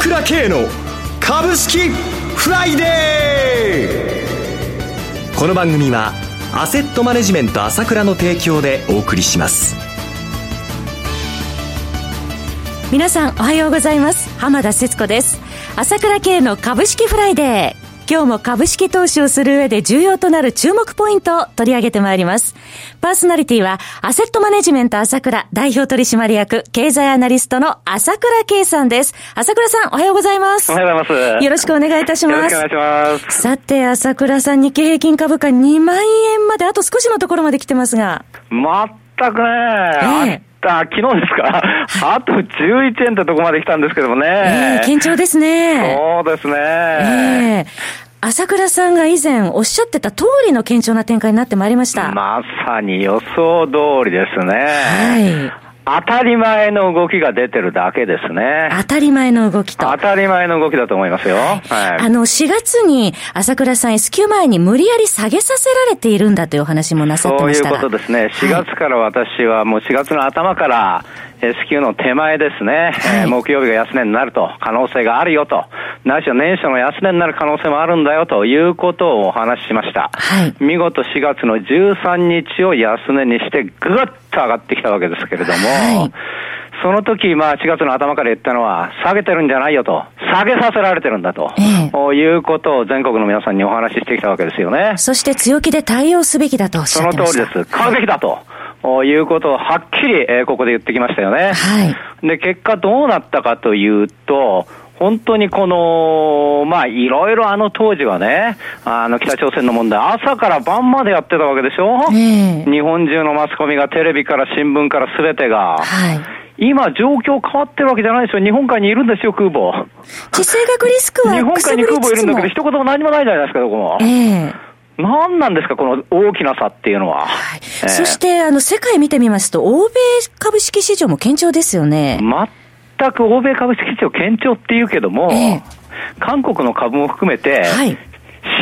倉慶の株式フライデーこの番組はアセットマネジメント朝倉の提供でお送りします。皆さんおはようございます。浜田節子です。朝倉慶の株式フライデー今日も株式投資をする上で重要となる注目ポイントを取り上げてまいります。パーソナリティは、アセットマネジメント朝倉代表取締役経済アナリストの朝倉慶さんです。朝倉さん、おはようございます。おはようございます。よろしくお願いいたします。よろしくお願いします。さて、朝倉さん、日経平均株価2万円まであと少しのところまで来てますが。全くね、ええあ、昨日ですか、あと11円ってとこまで来たんですけどもね。えー、堅調ですね。そうですね。えー朝倉さんが以前おっしゃってた通りの堅調な展開になってまいりました。まさに予想通りですね。はい。当たり前の動きが出てるだけですね。当たり前の動きと。当たり前の動きだと思いますよ。はい。あの、4月に朝倉さん S q 前に無理やり下げさせられているんだというお話もなさってましたそういうことですね。4月から私はもう4月の頭から、S q の手前ですね、はい、木曜日が安値になると、可能性があるよと、ないしは年初の安値になる可能性もあるんだよということをお話ししました。はい、見事4月の13日を安値にして、ぐっと上がってきたわけですけれども、はい、その時、まあ4月の頭から言ったのは、下げてるんじゃないよと、下げさせられてるんだと、ええ、いうことを全国の皆さんにお話ししてきたわけですよね。そして強気で対応すべきだとおっしゃってましたその通りです。買うべきだと。いうことをはっきり、えー、ここで言ってきましたよね。はい。で、結果どうなったかというと、本当にこの、まあ、いろいろあの当時はね、あの北朝鮮の問題、朝から晩までやってたわけでしょ、えー、日本中のマスコミがテレビから新聞からすべてが。はい。今、状況変わってるわけじゃないですよ。日本海にいるんですよ、空母。地政学リスクは日本海に空母いるんだけど、一言も何もないじゃないですか、どこも。ええー何なんですか、この大きな差っていうのは。はいえー、そして、あの、世界見てみますと、欧米株式市場も堅調ですよね。全く欧米株式市場堅調っていうけども、えー、韓国の株も含めて、はい、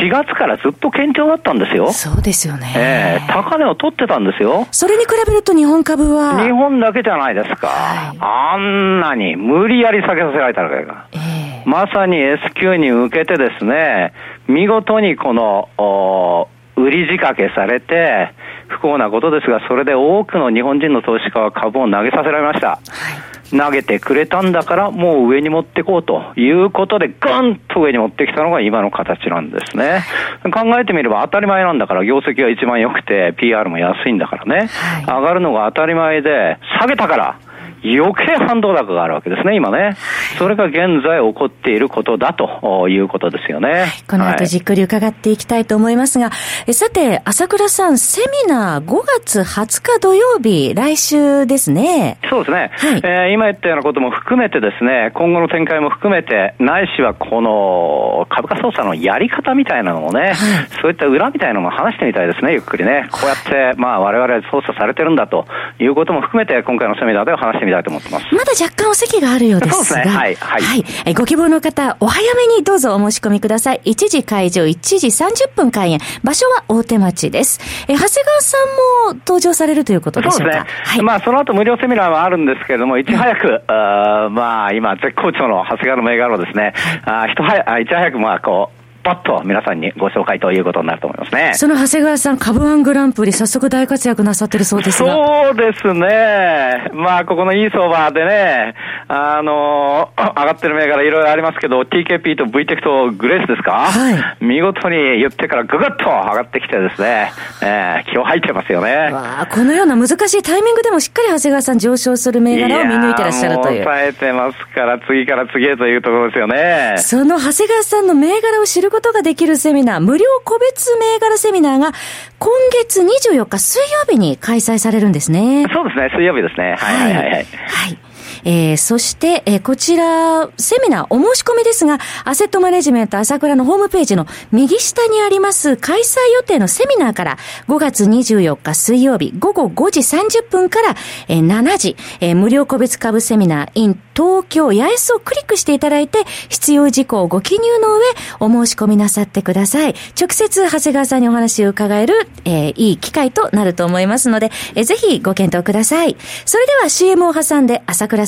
4月からずっと堅調だったんですよ。そうですよね。ええー、高値を取ってたんですよ。それに比べると日本株は日本だけじゃないですか。はい、あんなに無理やり下げさせられたわけが。えー、まさに S q に向けてですね、見事にこの、売り仕掛けされて、不幸なことですが、それで多くの日本人の投資家は株を投げさせられました。はい投げてくれたんだから、もう上に持っていこうということで、ガンと上に持ってきたのが今の形なんですね。考えてみれば当たり前なんだから、業績が一番良くて、PR も安いんだからね、上がるのが当たり前で、下げたから、余計反動高があるわけですね、今ね。それが現在起こっていることだということですよね。はい、この後じっくり伺っていきたいと思いますが、はい、さて、朝倉さん、セミナー5月20日土曜日、来週ですね。そうですね。はい、えー、今言ったようなことも含めてですね、今後の展開も含めて、ないしはこの株価操作のやり方みたいなのもね、はい、そういった裏みたいなのも話してみたいですね、ゆっくりね。こうやって、まあ我々操作されてるんだということも含めて、今回のセミナーでは話してみたいと思ってます。まだ若干お席があるようですが。そうですね。はい。はい。はい、えご希望の方、お早めにどうぞお申し込みください。1時会場、1時30分開演。場所は大手町です。え、長谷川さんも登場されるということでしょうか？そうですね。はい。まあ、その後無料セミナーはあるんですけれども、いち早く、うん、あまあ、今、絶好調の長谷川の銘柄をですね、はい、あ、ひと早、いち早く、まあ、こう、パッと皆さんにご紹介ということになると思いますね。その長谷川さん、株ワングランプリ、早速大活躍なさってるそうですが。そうですね。まあ、ここのいい相場でね、あの、上がってる銘柄いろいろありますけど、TKP と V テクとグレースですか？はい。見事に言ってからぐぐっと上がってきてですね、えー、気を吐いてますよね。わこのような難しいタイミングでもしっかり長谷川さん上昇する銘柄を見抜いてらっしゃるという。い抑えてますから、次から次へというところですよね。その長谷川さんの銘柄を知るることができるセミナー、無料個別銘柄セミナーが今月24日水曜日に開催されるんですね。そうですね、水曜日ですね。はいはいはい、はい。はいえー、そして、えー、こちら、セミナーお申し込みですが、アセットマネジメント朝倉のホームページの右下にあります開催予定のセミナーから5月24日水曜日午後5時30分から、えー、7時、えー、無料個別株セミナー in 東京八重洲をクリックしていただいて、必要事項をご記入の上、お申し込みなさってください。直接長谷川さんにお話を伺える、えー、いい機会となると思いますので、えー、ぜひご検討ください。それでは CM を挟んで朝倉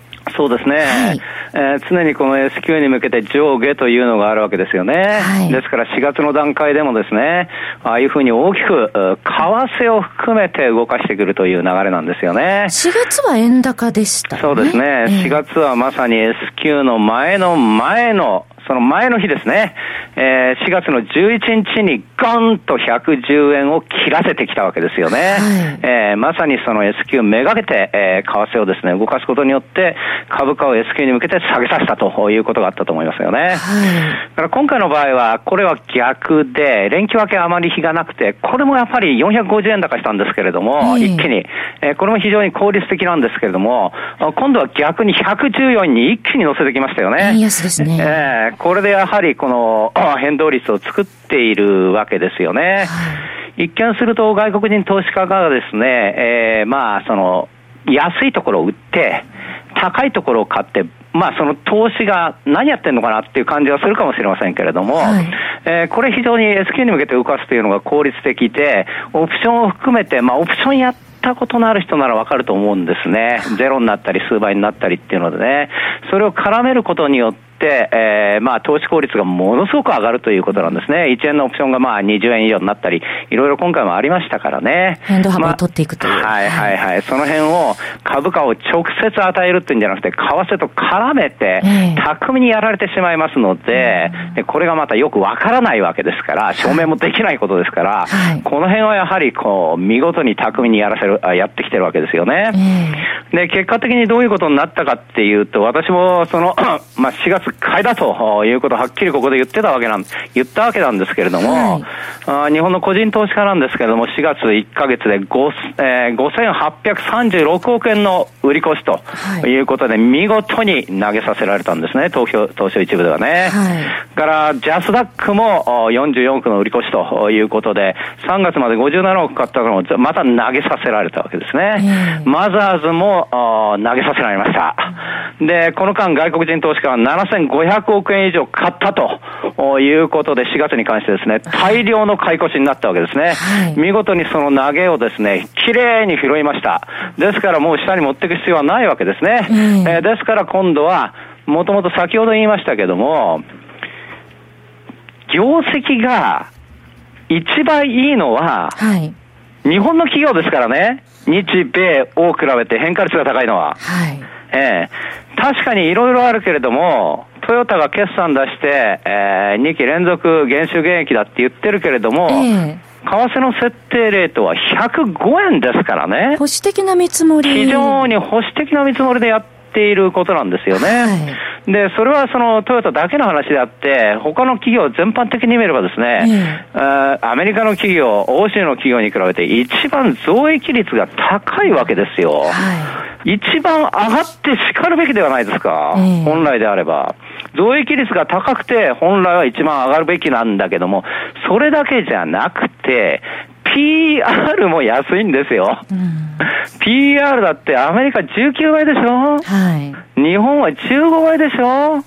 そうですね、はい、えー、常にこの S q に向けて上下というのがあるわけですよね、はい、ですから4月の段階でもですね、ああいうふうに大きく、為替を含めて動かしてくるという流れなんですよね。4月は円高でした、ね、そうですね、えー、4月はまさに S q の前の前のその前の日ですね、えー、4月の11日にゴンと110円を切らせてきたわけですよね。はい、えー、まさにその S q めがけて、えー、為替をですね、動かすことによって、株価を S q に向けて下げさせたということがあったと思いますよね。はい、だから今回の場合は、これは逆で、連休明けあまり日がなくて、これもやっぱり450円高したんですけれども、一気に、えー、これも非常に効率的なんですけれども、今度は逆に114円に一気に乗せてきましたよね。安ですね。えー、これでやはりこの変動率を作っているわけですよね。一見すると外国人投資家がですね、えー、まあその安いところを売って、高いところを買って、まあその投資が何やってんのかなっていう感じはするかもしれませんけれども、はい、えー、これ非常に S q に向けて動かすというのが効率的で、オプションを含めて、まあオプションやったことのある人ならわかると思うんですね。ゼロになったり数倍になったりっていうのでね、それを絡めることによって、、えー、まあ、投資効率がものすごく上がるということなんですね。1円のオプションがまあ20円以上になったり、いろいろ今回もありましたからね。変動幅を取っていくという。まあ、はいはいはい。その辺を株価を直接与えるっていうんじゃなくて、為替と絡めて、巧みにやられてしまいますので、でこれがまたよくわからないわけですから、証明もできないことですから、はい、この辺はやはりこう、見事に巧みにやらせる、やってきてるわけですよね。で、結果的にどういうことになったかっていうと、私もその、まあ4月買いだということをはっきりここで言ってたわけなん、言ったわけなんですけれども、はい、日本の個人投資家なんですけれども、4月1か月で5、えー、5836億円の売り越しということで、見事に投げさせられたんですね、東京、東証一部ではね。はい、から、ジャスダックも44億の売り越しということで、3月まで57億買ったのをまた投げさせられたわけですね。マザーズも投げさせられました。で、この間外国人投資家は7500億円以上買ったということで、4月に関してですね、大量の買い越しになったわけですね。はい、見事にその投げをですね、きれいに拾いました。ですからもう下に持っていく必要はないわけですね。うん、えー、ですから今度は、もともと先ほど言いましたけども、業績が一番いいのは、はい、日本の企業ですからね。日米を比べて変化率が高いのは。はい。ええー、確かにいろいろあるけれども、トヨタが決算出して、えー、2期連続減収減益だって言ってるけれども、えー為替の設定レートは105円ですからね。保守的な見積もり。非常に保守的な見積もりでやっていることなんですよね。はいで、それはそのトヨタだけの話であって、他の企業全般的に見ればですね、うん、アメリカの企業、欧州の企業に比べて一番増益率が高いわけですよ。はい、一番上がって叱るべきではないですか、本来であれば。増益率が高くて本来は一番上がるべきなんだけども、それだけじゃなくて、PR も安いんですよ。うん、PR だってアメリカ19倍でしょ？はい。日本は15倍でしょ？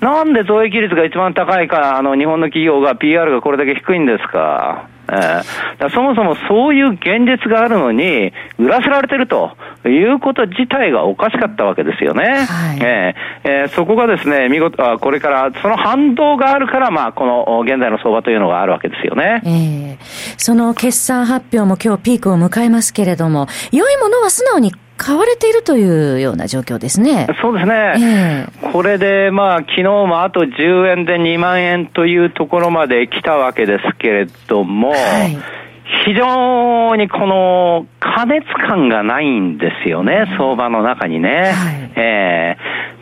なんで増益率が一番高いか、あの、日本の企業が PR がこれだけ低いんですか？えー、そもそもそういう現実があるのに、売らせられてるということ自体がおかしかったわけですよね。はい、えー、えー、そこがですね、見事、あこれから、その反動があるから、まあ、この現在の相場というのがあるわけですよね。えー、その決算発表も今日ピークを迎えますけれども、良いものは素直に買われているというような状況ですね。そうですね。えー、これで、まあ、昨日もあと10円で2万円というところまで来たわけですけれども、はい非常にこの過熱感がないんですよね、相場の中にね。はい、え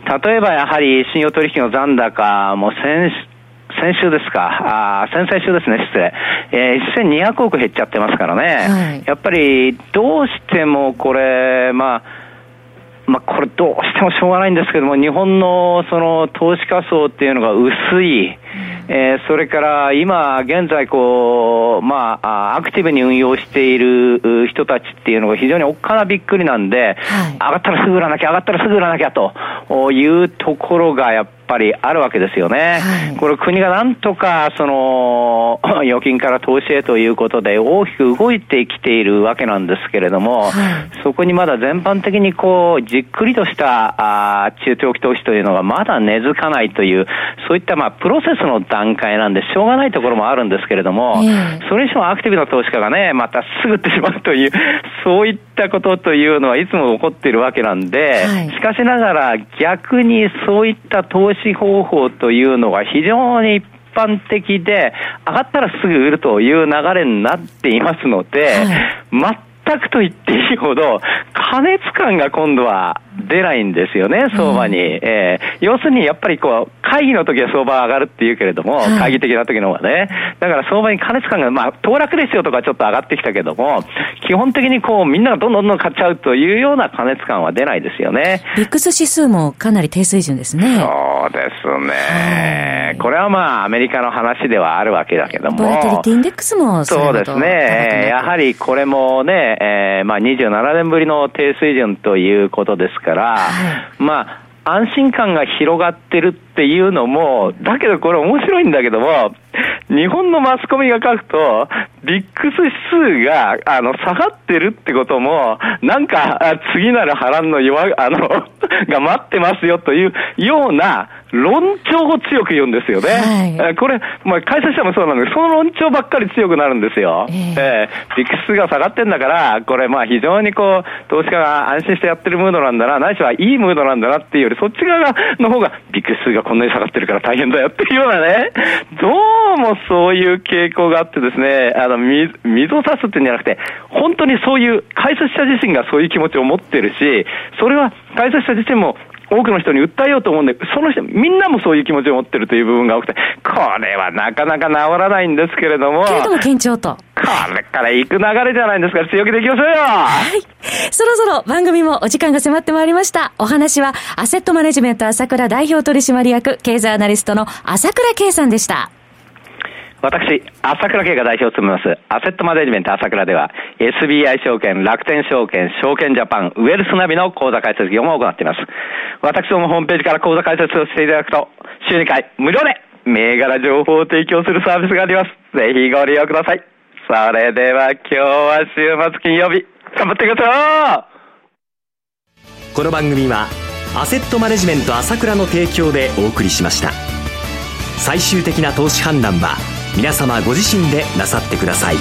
ー、例えばやはり信用取引の残高も先先週ですか、あ先々週ですね、失礼。えー、1200億減っちゃってますからね。はい、やっぱり、どうしてもこれ、まあ、まあ、これどうしてもしょうがないんですけども、日本のその投資家層っていうのが薄い、えー、それから今現在こう、まあ、アクティブに運用している人たちっていうのが非常におっかなびっくりなんで、はい、上がったらすぐ売らなきゃ、上がったらすぐ売らなきゃというところがやっぱりあるわけですよね。はい、これ国がなんとか、その、預金から投資へということで大きく動いてきているわけなんですけれども、はい、そこにまだ全般的にこう、じっくりとしたあ中長期投資というのがまだ根付かないという、そういったまあ、プロセスの段階なんでしょうがないところもあるんですけれども、それにしてもアクティブな投資家がね、またすぐってしまうという、そういったことというのはいつも起こっているわけなんで、はい、しかしながら逆にそういった投資資方法というのが非常に一般的で、上がったらすぐ売るという流れになっていますので、はい、全くと言っていいほど、過熱感が今度は出ないんですよね、相場に。うん、えー、要するにやっぱりこう、会議の時は相場上がるって言うけれども、はい、会議的な時の方がね。だから相場に過熱感が、まあ、騰落ですよとかちょっと上がってきたけども、基本的にこう、みんながどんどんどん買っちゃうというような過熱感は出ないですよね。ビックス指数もかなり低水準ですね。そうですね。これはまあ、アメリカの話ではあるわけだけども。ボラテリティインデックスもそうですね。やはりこれもね、えー、まあ27年ぶりの低水準ということですから、はい、まあ、安心感が広がってるっていうのも、だけどこれ面白いんだけども、日本のマスコミが書くと、ビックス指数が、あの、下がってるってことも、なんか、次なる波乱の弱、あの、が待ってますよというような、論調を強く言うんですよね。はい、これ、まあ、会社してもそうなんですその論調ばっかり強くなるんですよ。えー、えー、ビックスが下がってんだから、これ、まあ、非常にこう、投資家が安心してやってるムードなんだな、ないしはいいムードなんだなっていうより、そっち側の方が、ビックスがこんなに下がってるから大変だよっていうようなね、どうもそういう傾向があってですね、あの、水を差すってんじゃなくて、本当にそういう、解説者自身がそういう気持ちを持ってるし、それは解説者自身も多くの人に訴えようと思うんで、その人、みんなもそういう気持ちを持ってるという部分が多くて、これはなかなか治らないんですけれども。けれども堅調と。これから行く流れじゃないんですから、強気でいきましょうよはい。そろそろ番組もお時間が迫ってまいりました。お話は、アセットマネジメント朝倉代表取締役、経済アナリストの朝倉圭さんでした。私、朝倉慶が代表を務めます、アセットマネジメント朝倉では、SBI 証券、楽天証券、証券ジャパン、ウェルスナビの口座開設業務を行っています。私どもホームページから口座開設をしていただくと、週2回無料で銘柄情報を提供するサービスがあります。ぜひご利用ください。それでは今日は週末金曜日、頑張ってくださいこの番組は、アセットマネジメント朝倉の提供でお送りしました。最終的な投資判断は、皆様ご自身でなさってください